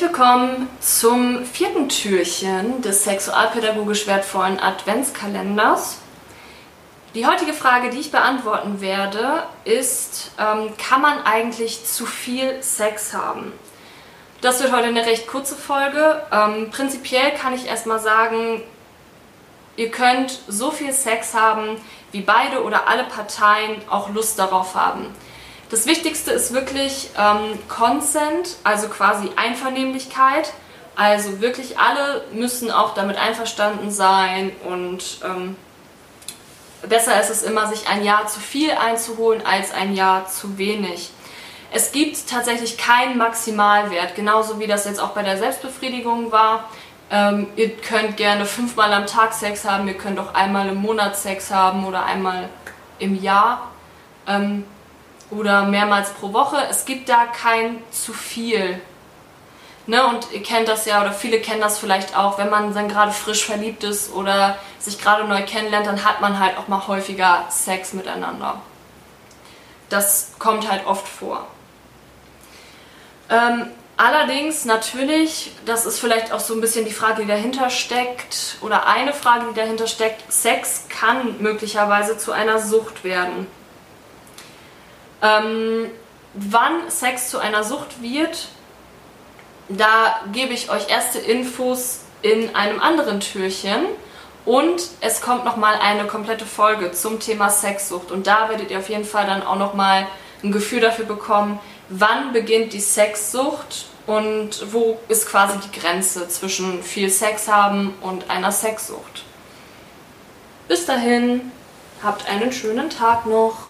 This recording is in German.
willkommen zum vierten Türchen des sexualpädagogisch wertvollen Adventskalenders. Die heutige Frage, die ich beantworten werde, ist, ähm, kann man eigentlich zu viel Sex haben? Das wird heute eine recht kurze Folge. Ähm, prinzipiell kann ich erstmal sagen, ihr könnt so viel Sex haben, wie beide oder alle Parteien auch Lust darauf haben. Das Wichtigste ist wirklich ähm, Consent, also quasi Einvernehmlichkeit. Also wirklich alle müssen auch damit einverstanden sein und ähm, besser ist es immer, sich ein Jahr zu viel einzuholen als ein Jahr zu wenig. Es gibt tatsächlich keinen Maximalwert, genauso wie das jetzt auch bei der Selbstbefriedigung war. Ähm, ihr könnt gerne fünfmal am Tag Sex haben, ihr könnt auch einmal im Monat Sex haben oder einmal im Jahr. Ähm, oder mehrmals pro Woche. Es gibt da kein zu viel. Ne, und ihr kennt das ja, oder viele kennen das vielleicht auch, wenn man dann gerade frisch verliebt ist oder sich gerade neu kennenlernt, dann hat man halt auch mal häufiger Sex miteinander. Das kommt halt oft vor. Ähm, allerdings natürlich, das ist vielleicht auch so ein bisschen die Frage, die dahinter steckt, oder eine Frage, die dahinter steckt, Sex kann möglicherweise zu einer Sucht werden. Ähm, wann Sex zu einer Sucht wird, da gebe ich euch erste Infos in einem anderen Türchen. Und es kommt nochmal eine komplette Folge zum Thema Sexsucht. Und da werdet ihr auf jeden Fall dann auch nochmal ein Gefühl dafür bekommen, wann beginnt die Sexsucht und wo ist quasi die Grenze zwischen viel Sex haben und einer Sexsucht. Bis dahin, habt einen schönen Tag noch.